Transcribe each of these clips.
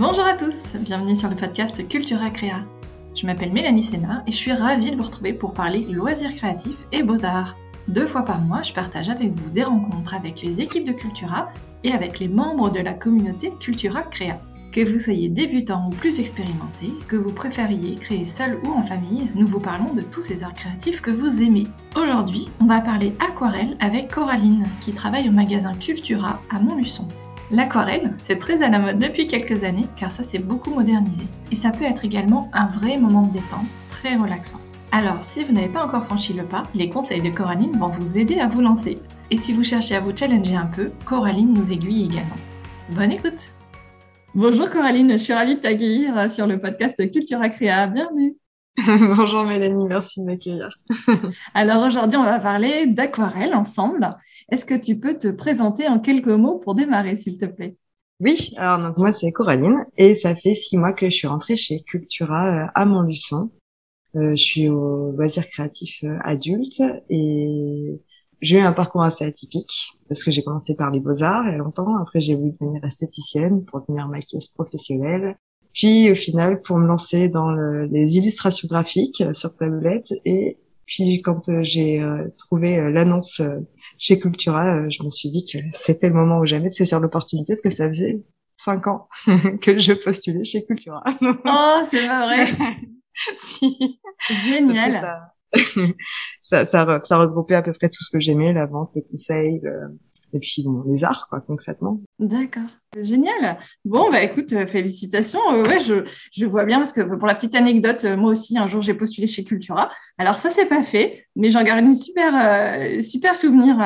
Bonjour à tous, bienvenue sur le podcast Cultura Créa. Je m'appelle Mélanie Sena et je suis ravie de vous retrouver pour parler loisirs créatifs et beaux-arts. Deux fois par mois, je partage avec vous des rencontres avec les équipes de Cultura et avec les membres de la communauté Cultura Créa. Que vous soyez débutant ou plus expérimenté, que vous préfériez créer seul ou en famille, nous vous parlons de tous ces arts créatifs que vous aimez. Aujourd'hui, on va parler aquarelle avec Coraline, qui travaille au magasin Cultura à Montluçon. L'aquarelle, c'est très à la mode depuis quelques années car ça s'est beaucoup modernisé. Et ça peut être également un vrai moment de détente, très relaxant. Alors, si vous n'avez pas encore franchi le pas, les conseils de Coraline vont vous aider à vous lancer. Et si vous cherchez à vous challenger un peu, Coraline nous aiguille également. Bonne écoute Bonjour Coraline, je suis ravie de t'accueillir sur le podcast Cultura Créa. Bienvenue Bonjour Mélanie, merci de m'accueillir. Alors aujourd'hui, on va parler d'aquarelle ensemble. Est-ce que tu peux te présenter en quelques mots pour démarrer, s'il te plaît? Oui, alors donc moi c'est Coraline et ça fait six mois que je suis rentrée chez Cultura euh, à Montluçon. Euh, je suis au loisir créatif euh, adulte et j'ai eu un parcours assez atypique parce que j'ai commencé par les beaux-arts il y a longtemps. Après, j'ai voulu devenir esthéticienne pour devenir maquilleuse professionnelle. Puis, au final, pour me lancer dans les illustrations graphiques sur tablette. Et puis, quand euh, j'ai euh, trouvé euh, l'annonce chez Cultura, je me suis dit que c'était le moment ou jamais de saisir l'opportunité parce que ça faisait cinq ans que je postulais chez Cultura. oh, c'est pas vrai. si. Génial. ça, ça, ça, regroupait à peu près tout ce que j'aimais, la vente, le conseil, et puis bon, les arts, quoi, concrètement. D'accord. Génial. Bon, bah écoute, euh, félicitations. Euh, ouais, je, je vois bien parce que pour la petite anecdote, euh, moi aussi, un jour, j'ai postulé chez Cultura. Alors ça, c'est pas fait, mais j'en garde une super, super souvenir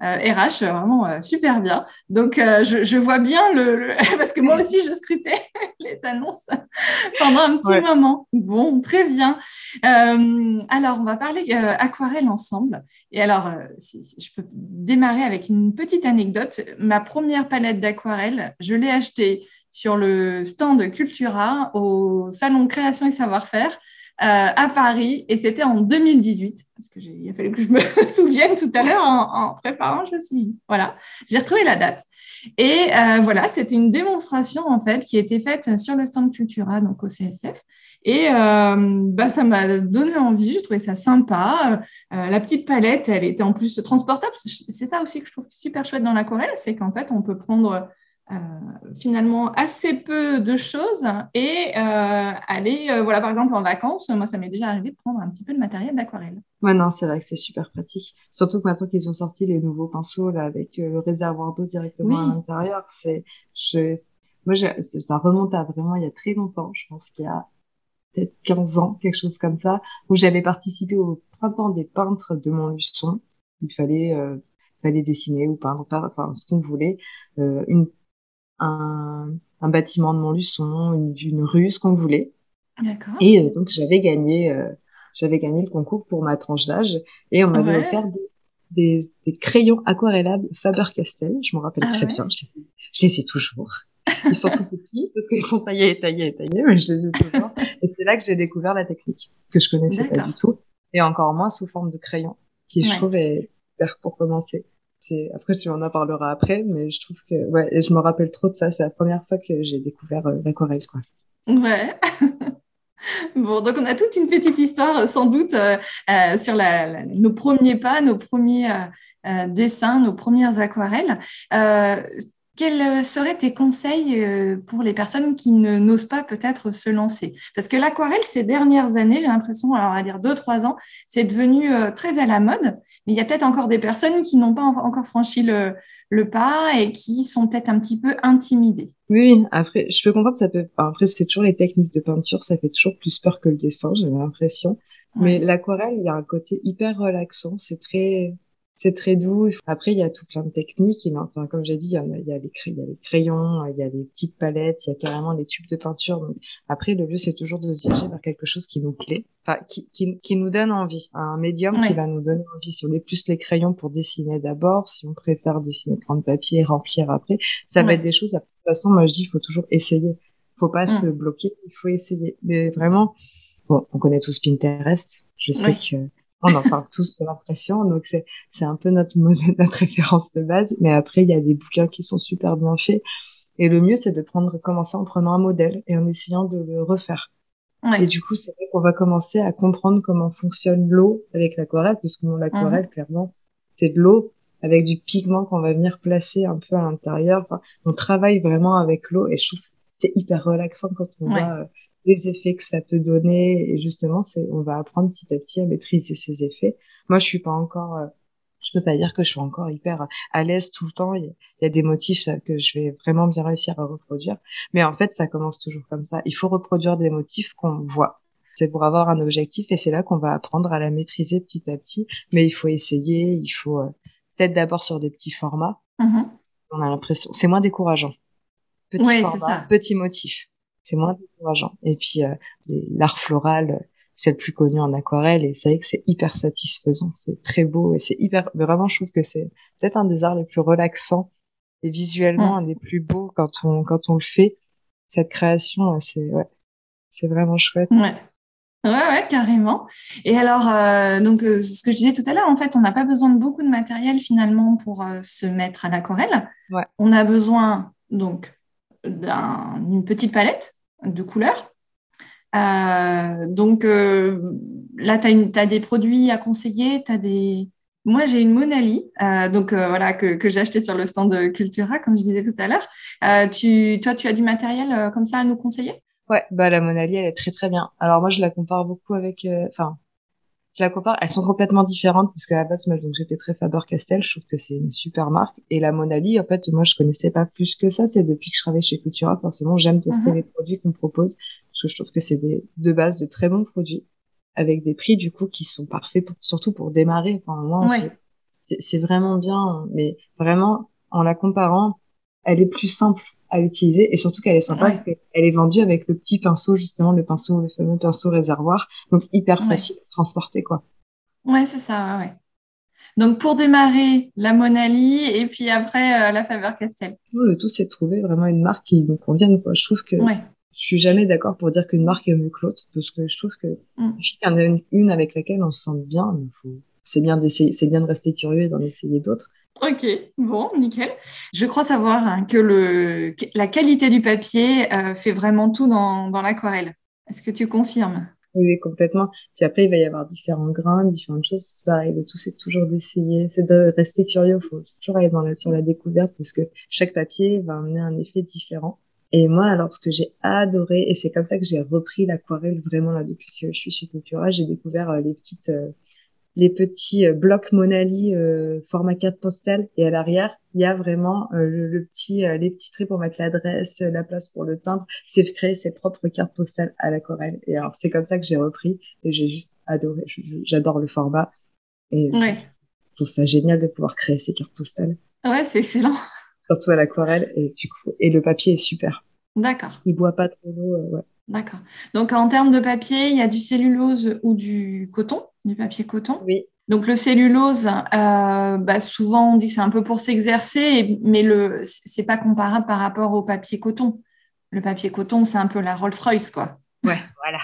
RH, vraiment super bien. Donc, je, je vois bien le, parce que moi aussi, je scrutais les annonces pendant un petit moment. Bon, très bien. alors, on va parler aquarelle ensemble. Et alors, si je peux démarrer avec une petite anecdote. Ma première palette d'aquarelle. Je l'ai acheté sur le stand Cultura au salon Création et Savoir-faire à Paris et c'était en 2018 parce que il a fallu que je me souvienne tout à l'heure en, préparant je suis voilà j'ai retrouvé la date. Et euh, voilà c'était une démonstration en fait qui été faite sur le stand Cultura donc au CSF et euh, bah, ça m'a donné envie je trouvais ça sympa. La petite palette elle était en plus transportable. C'est ça aussi que je trouve super chouette dans l'aquarelle c'est qu'en fait on peut prendre euh, finalement assez peu de choses et euh, aller, euh, voilà, par exemple en vacances, moi ça m'est déjà arrivé de prendre un petit peu de matériel d'aquarelle. Ouais, non, c'est vrai que c'est super pratique. Surtout que maintenant qu'ils ont sorti les nouveaux pinceaux là avec le réservoir d'eau directement à l'intérieur, c'est, je, moi, ça remonte à vraiment il y a très longtemps. Je pense qu'il y a peut-être 15 ans, quelque chose comme ça, où j'avais participé au printemps des peintres de Montluçon. Il fallait, fallait dessiner ou peindre, enfin ce qu'on voulait, une un, un bâtiment de Montluçon, une, une rue, ce qu'on voulait. D'accord. Et euh, donc j'avais gagné, euh, j'avais gagné le concours pour ma tranche d'âge et on m'avait offert des, des, crayons aquarellables Faber-Castell. Je me rappelle ah très bien. Je, je, les ai toujours. Ils sont tout petits parce qu'ils sont taillés et taillés et taillés, mais je les ai toujours. et c'est là que j'ai découvert la technique que je connaissais pas du tout et encore moins sous forme de crayon, qui je trouve est super pour commencer après tu en parleras après mais je trouve que ouais je me rappelle trop de ça. C'est la première fois que j'ai découvert euh, l'aquarelle quoi. Ouais. Bon, donc on a toute une petite histoire sans doute euh, euh, sur la, nos premiers pas, nos premiers dessins, nos premières aquarelles. Quels euh, seraient tes conseils euh, pour les personnes qui ne n'osent pas peut-être se lancer? Parce que l'aquarelle, ces dernières années, j'ai l'impression, alors on va dire deux, trois ans, c'est devenu euh, très à la mode, mais il y a peut-être encore des personnes qui n'ont pas encore franchi le, le pas et qui sont peut-être un petit peu intimidées. Oui, après, je peux comprendre que ça peut. Après, c'est toujours les techniques de peinture, ça fait toujours plus peur que le dessin, j'ai l'impression. Mais l'aquarelle, il y a un côté hyper relaxant, c'est très c'est très doux. Après, il y a tout plein de techniques. enfin, comme j'ai dit, il y, a, il, y a les il y a les crayons, il y a les petites palettes, il y a carrément les tubes de peinture. Donc, après, le lieu, c'est toujours de se diriger vers quelque chose qui nous plaît, enfin, qui, qui, qui nous donne envie. Un médium qui va nous donner envie. Si on est plus les crayons pour dessiner d'abord, si on préfère dessiner, prendre papier et remplir après, ça va être des choses. De toute façon, moi, je dis, il faut toujours essayer. Faut pas se bloquer, il faut essayer. Mais vraiment, bon, on connaît tous Pinterest. Je sais que on en parle tous de l'impression, donc c'est c'est un peu notre notre référence de base. Mais après, il y a des bouquins qui sont super bien faits. Et le mieux, c'est de prendre, commencer en prenant un modèle et en essayant de le refaire. Et du coup, c'est vrai qu'on va commencer à comprendre comment fonctionne l'eau avec l'aquarelle, puisque l'aquarelle, mhm. clairement, c'est de l'eau avec du pigment qu'on va venir placer un peu à l'intérieur. Enfin, on travaille vraiment avec l'eau et je trouve que c'est hyper relaxant quand on voit euh, les effets que ça peut donner. Et justement, c'est, on va apprendre petit à petit à maîtriser ces effets. Moi, je suis pas encore, euh, je peux pas dire que je suis encore hyper à l'aise tout le temps. Il y, a des motifs que je vais vraiment bien réussir à reproduire. Mais en fait, ça commence toujours comme ça. Il faut reproduire des motifs qu'on voit. C'est pour avoir un objectif et c'est là qu'on va apprendre à la maîtriser petit à petit. Mais il faut essayer, il faut euh, peut-être d'abord sur des petits formats. Mm-hmm. On a l'impression, c'est moins décourageant. Petit format, petit motif. C'est moins décourageant. Et puis euh, l'art floral, c'est le plus connu en aquarelle et c'est vrai que c'est hyper satisfaisant. C'est très beau et c'est hyper. Vraiment, je trouve que c'est peut-être un des arts les plus relaxants et visuellement mm. un des plus beaux quand on quand on le fait. Cette création, c'est ouais, c'est vraiment chouette. Ouais. Ouais, ouais, carrément. Et alors, euh, donc, euh, ce que je disais tout à l'heure, en fait, on n'a pas besoin de beaucoup de matériel finalement pour euh, se mettre à l'aquarelle. Ouais. On a besoin donc d'une petite palette de couleurs. donc là, tu as, des produits à conseiller, des. Moi, j'ai une Monali, donc voilà, que, j'ai acheté sur le stand de Cultura, comme je disais tout à l'heure. tu, toi, tu as du matériel comme ça à nous conseiller? Ouais, bah la Monali, elle est très très bien. Alors moi, je la compare beaucoup avec, euh, enfin, je la compare. Elles sont complètement différentes parce qu'à la base, moi, donc j'étais très Faber-Castell. Je trouve que c'est une super marque. Et la Monali, en fait, moi, je connaissais pas plus que ça. C'est depuis que je travaille chez Cultura, forcément, j'aime tester mhm. les produits qu'on propose parce que je trouve que c'est des de base de très bons produits avec des prix du coup qui sont parfaits, pour, surtout pour démarrer. Enfin, moi, c'est vraiment bien, mais vraiment en la comparant, elle est plus simple à utiliser et surtout qu'elle est sympa parce qu'elle est vendue avec le petit pinceau justement le pinceau le fameux pinceau réservoir. Donc hyper facile à transporter quoi. Ouais c'est ça ouais donc pour démarrer la Monali et puis après euh, la Faber Castell le tout c'est de trouver vraiment une marque qui nous convienne quoi je trouve que ouais. je suis jamais d'accord pour dire qu'une marque est mieux que l'autre parce que je trouve que mm. il y en a une, avec laquelle on se sent bien c'est bien d'essayer c'est bien de rester curieux et d'en essayer d'autres Ok, bon, nickel. Je crois savoir hein, que le, la qualité du papier euh, fait vraiment tout dans, dans l'aquarelle. Est-ce que tu confirmes? Oui, complètement. Puis après, il va y avoir différents grains, différentes choses. C'est pareil, le tout, c'est toujours d'essayer, c'est de rester curieux. Il faut toujours aller dans la, sur la découverte parce que chaque papier va amener un effet différent. Et moi, alors, ce que j'ai adoré, et c'est comme ça que j'ai repris l'aquarelle vraiment là depuis que je suis chez Cultura, j'ai découvert euh, les petites euh, les petits euh, blocs Monali euh, format carte postale. Et à l'arrière il y a vraiment euh, le, petit les petits traits pour mettre l'adresse la place pour le timbre. C'est créer ses propres cartes postales à l'aquarelle. Et alors c'est comme ça que j'ai repris. Et j'ai juste adoré. J'adore le format. Et je trouve ça génial de pouvoir créer ces cartes postales. Ouais c'est excellent. Surtout à l'aquarelle. Et du coup et le papier est super. D'accord. Il boit pas trop d'eau ouais D'accord. Donc en termes de papier, il y a du cellulose ou du coton, du papier coton. Oui. Donc le cellulose, euh, bah, souvent on dit que c'est un peu pour s'exercer, mais le c'est pas comparable par rapport au papier coton. Le papier coton, c'est un peu la Rolls-Royce, quoi. Ouais, voilà.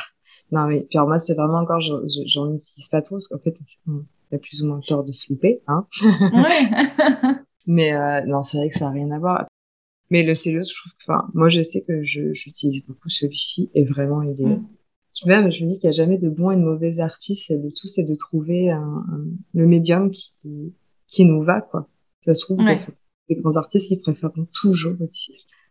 Non, mais puis alors moi, c'est vraiment encore, j'en utilise pas trop, parce qu'en fait, on a plus ou moins peur de se louper, hein. Ouais. mais euh, non, c'est vrai que ça n'a rien à voir. Mais le cellulose, je trouve que, enfin, moi, je sais que j'utilise beaucoup celui-ci et vraiment, il est, mm. je, me, je me dis qu'il n'y a jamais de bons et de mauvais artistes. Et le tout, c'est de trouver un, le médium qui, qui nous va, quoi. Ça se trouve, les grands artistes, ils préfèrent toujours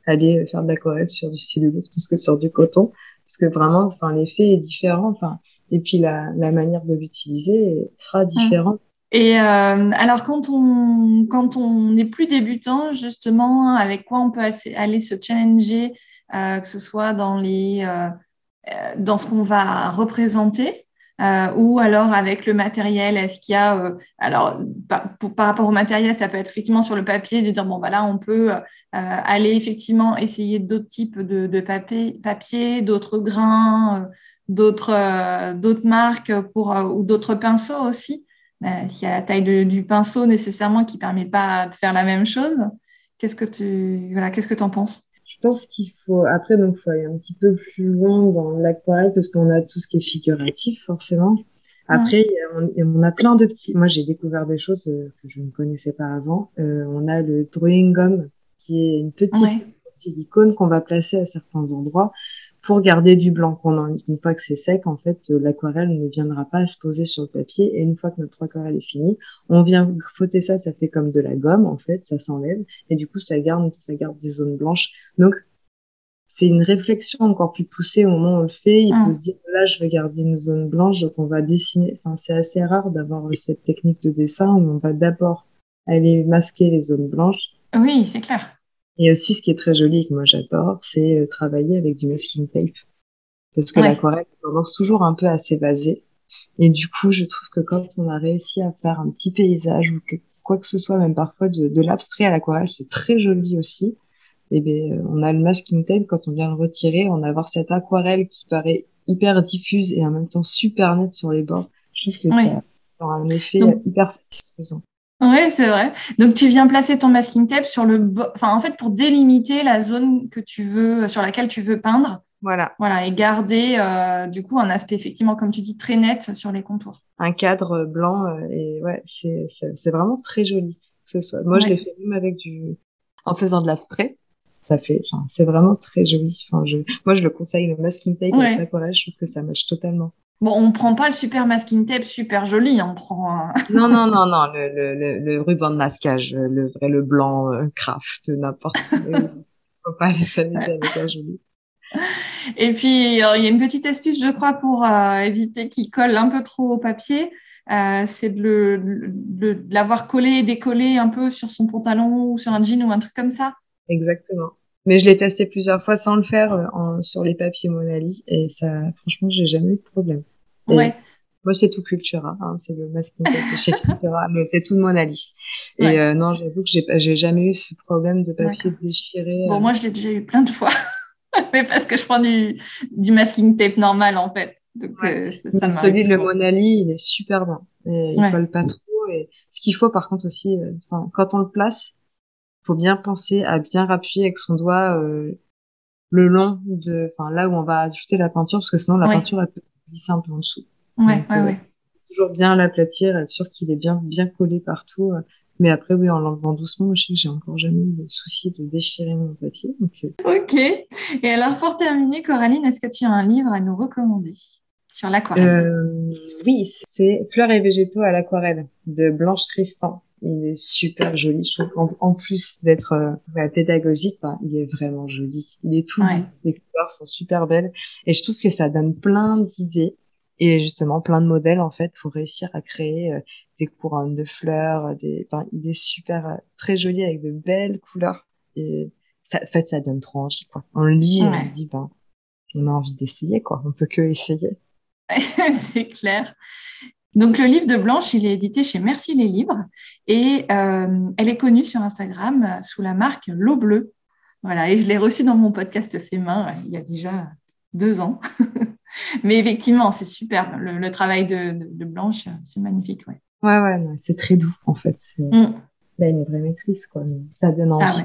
aller faire de l'aquarelle sur du cellulose plus que sur du coton. Parce que vraiment, enfin, l'effet est différent, enfin, et puis la, la manière de l'utiliser sera mm. Et euh, alors, quand on, quand on est plus débutant, justement, avec quoi on peut aller se challenger, euh, que ce soit dans, les, euh, dans ce qu'on va représenter, ou alors avec le matériel, est-ce qu'il y a, alors par, rapport au matériel, ça peut être effectivement sur le papier, de dire, bon, voilà, on peut aller effectivement essayer d'autres types de, de papier, papier d'autres grains, d'autres d'autres marques pour, ou d'autres pinceaux aussi. Euh, il y a la taille du pinceau nécessairement qui ne permet pas de faire la même chose. Qu'est-ce que tu voilà, qu'est-ce que en penses? Je pense qu'il faut après donc faut aller un petit peu plus loin dans l'aquarelle parce qu'on a tout ce qui est figuratif forcément. Après, on, a plein de petits. Moi, j'ai découvert des choses euh, que je ne connaissais pas avant. Euh, on a le drawing gum qui est une petite silicone qu'on va placer à certains endroits pour garder du blanc. Pendant une fois que c'est sec, en fait, euh, l'aquarelle ne viendra pas se poser sur le papier. Et une fois que notre aquarelle est finie, on vient frotter ça, ça fait comme de la gomme, en fait, ça s'enlève. Et du coup, ça garde, ça garde des zones blanches. Donc, c'est une réflexion encore plus poussée au moment où on le fait. Il faut ah. se dire, là, je veux garder une zone blanche, donc on va dessiner. Enfin, c'est assez rare d'avoir cette technique de dessin où on va d'abord aller masquer les zones blanches. Oui, c'est clair. Et aussi, ce qui est très joli et que moi j'adore, c'est euh, travailler avec du masking tape. Parce que l'aquarelle a tendance toujours un peu à s'évaser. Et du coup, je trouve que quand on a réussi à faire un petit paysage ou quoi que ce soit, même parfois de, de l'abstrait à l'aquarelle, c'est très joli aussi. Et eh bien, euh, on a le masking tape, quand on vient le retirer, on a avoir cette aquarelle qui paraît hyper diffuse et en même temps super nette sur les bords. Je trouve que ça a un effet hyper satisfaisant. Oui, c'est vrai. Donc, tu viens placer ton masking tape sur le, enfin, en fait, pour délimiter la zone que tu veux, sur laquelle tu veux peindre. Voilà. Voilà, et garder, euh, du coup, un aspect, effectivement, comme tu dis, très net sur les contours. Un cadre blanc, euh, et ouais, c'est vraiment très joli. ce soit. Moi, je l'ai fait même avec du, en faisant de l'abstrait. Ça fait, enfin, c'est vraiment très joli. Enfin, je, moi, je le conseille, le masking tape avec l'aquarelle, je trouve que ça match totalement. Bon, on prend pas le super masking tape super joli, on prend. non, non, non, non, le, le, le, ruban de masquage, le vrai, le blanc euh, craft, n'importe. faut pas les s'amuser avec un joli. Et puis, il y a une petite astuce, je crois, pour euh, éviter qu'il colle un peu trop au papier. Euh, c'est de l'avoir collé et décollé un peu sur son pantalon ou sur un jean ou un truc comme ça. Exactement. Mais je l'ai testé plusieurs fois sans le faire euh, en, sur les papiers Monali et ça, franchement, j'ai jamais eu de problème. ouais. Moi, c'est tout Cultura, hein, c'est le masking tape chez Cultura, mais c'est tout de Monali. Et euh, non, j'avoue que j'ai, j'ai jamais eu ce problème de papier déchiré. Bon, euh. moi, je l'ai déjà eu plein de fois, mais parce que je prends du, du masking tape normal en fait. Donc, ça, celui de Monali, il est super bien. Et il colle pas trop. Et ce qu'il faut, par contre, aussi, quand on le place, faut bien penser à bien rappuyer avec son doigt euh, le long de, enfin là où on va ajouter la peinture, parce que sinon la peinture elle peut glisser un peu en dessous. Ouais, ouais, euh, ouais. Toujours bien l'aplatir, être sûr qu'il est bien bien collé partout. Euh. Mais après, oui, en l'enlevant doucement, je sais que j'ai encore jamais eu de souci de déchirer mon papier. Donc, Ok. Et alors, pour terminer, Coraline, est-ce que tu as un livre à nous recommander sur l'aquarelle? Oui, c'est Fleurs et végétaux à l'aquarelle de Blanche Tristan. Il est super joli. Je trouve en, plus d'être euh, pédagogique, il est vraiment joli. Il est tout Les couleurs sont super belles. Et je trouve que ça donne plein d'idées et justement plein de modèles en fait pour réussir à créer euh, des couronnes de fleurs. Des... Enfin, il est super, euh, très joli avec de belles couleurs. Et ça, en fait, ça donne trop envie. Quoi. On le lit et on se dit, ben, on a envie d'essayer. quoi. On peut que essayer. c'est clair. Donc, le livre de Blanche, il est édité chez Merci les Livres et euh, elle est connue sur Instagram sous la marque L'eau bleue. Voilà, et je l'ai reçue dans mon podcast Fait main euh, il y a déjà deux ans. Mais effectivement, c'est super. Le, travail de, Blanche, c'est magnifique. Ouais, ouais, ouais c'est très doux en fait. C'est mm. une vraie maîtrise, quoi. Ça donne ah envie.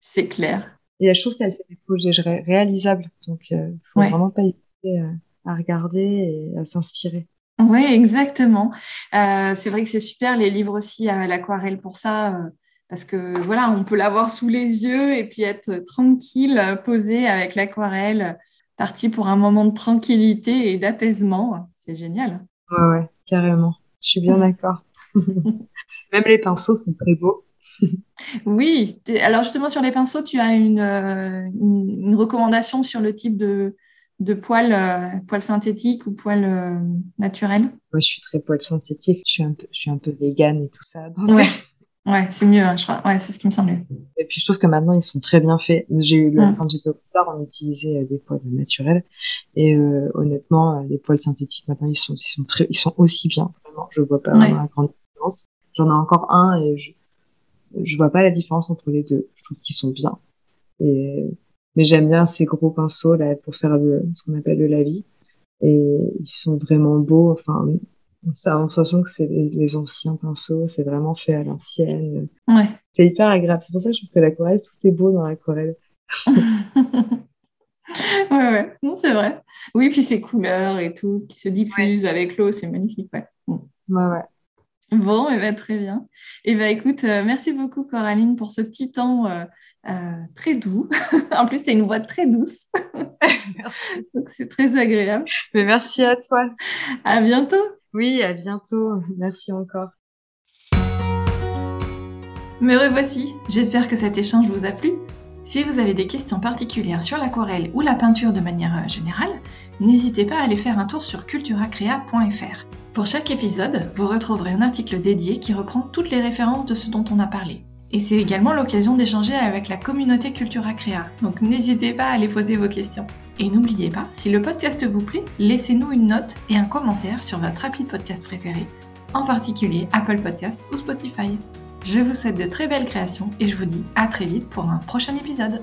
C'est clair. Et je trouve qu'elle fait des projets réalisables. Donc, il euh, ne faut vraiment pas hésiter à regarder et à s'inspirer. Oui, exactement. Euh, c'est vrai que c'est super les livres aussi à l'aquarelle pour ça, euh, parce que voilà, on peut l'avoir sous les yeux et puis être tranquille, posé avec l'aquarelle, parti pour un moment de tranquillité et d'apaisement. C'est génial. Ouais, ouais, carrément. Je suis bien d'accord. Même les pinceaux sont très beaux. oui. Alors justement sur les pinceaux, tu as une, euh, une recommandation sur le type de, de poils, euh, poils synthétiques ou poils euh, naturels Moi, je suis très poils synthétique. Je suis un peu, je suis un peu végane et tout ça. Ouais. Ouais, c'est mieux, hein, je crois. Ouais, c'est ce qui me semblait. Et puis, je trouve que maintenant, ils sont très bien faits. J'ai eu le, mm. quand j'étais au départ, on utilisait euh, des poils naturels. Et honnêtement, les poils synthétiques, maintenant, ils sont, ils sont très, ils sont aussi bien. Vraiment, je vois pas vraiment la grande différence. J'en ai encore un et je, je vois pas la différence entre les deux. Je trouve qu'ils sont bien. Et mais j'aime bien ces gros pinceaux là pour faire ce qu'on appelle de la vie. Et ils sont vraiment beaux. Enfin, ça, on sent que c'est les, anciens pinceaux, c'est vraiment fait à l'ancienne. Ouais. C'est hyper agréable. C'est pour ça que je trouve que l'aquarelle, tout est beau dans l'aquarelle. ouais, ouais, non, c'est vrai. Oui, puis ces couleurs et tout qui se diffusent avec l'eau, c'est magnifique, ouais. Ouais, ouais. Bon, et eh ben, très bien. Et eh ben, écoute, euh, merci beaucoup Coraline pour ce petit temps euh, euh, très doux. en plus, tu as une voix très douce. Donc c'est très agréable. Mais merci à toi. À bientôt. Oui, à bientôt. Merci encore. Me revoici. J'espère que cet échange vous a plu. Si vous avez des questions particulières sur l'aquarelle ou la peinture de manière générale, n'hésitez pas à aller faire un tour sur culturacrea.fr. Pour chaque épisode, vous retrouverez un article dédié qui reprend toutes les références de ce dont on a parlé. Et c'est également l'occasion d'échanger avec la communauté Cultura Créa, donc n'hésitez pas à aller poser vos questions. Et n'oubliez pas, si le podcast vous plaît, laissez-nous une note et un commentaire sur votre rapide podcast préféré, en particulier Apple Podcast ou Spotify. Je vous souhaite de très belles créations et je vous dis à très vite pour un prochain épisode.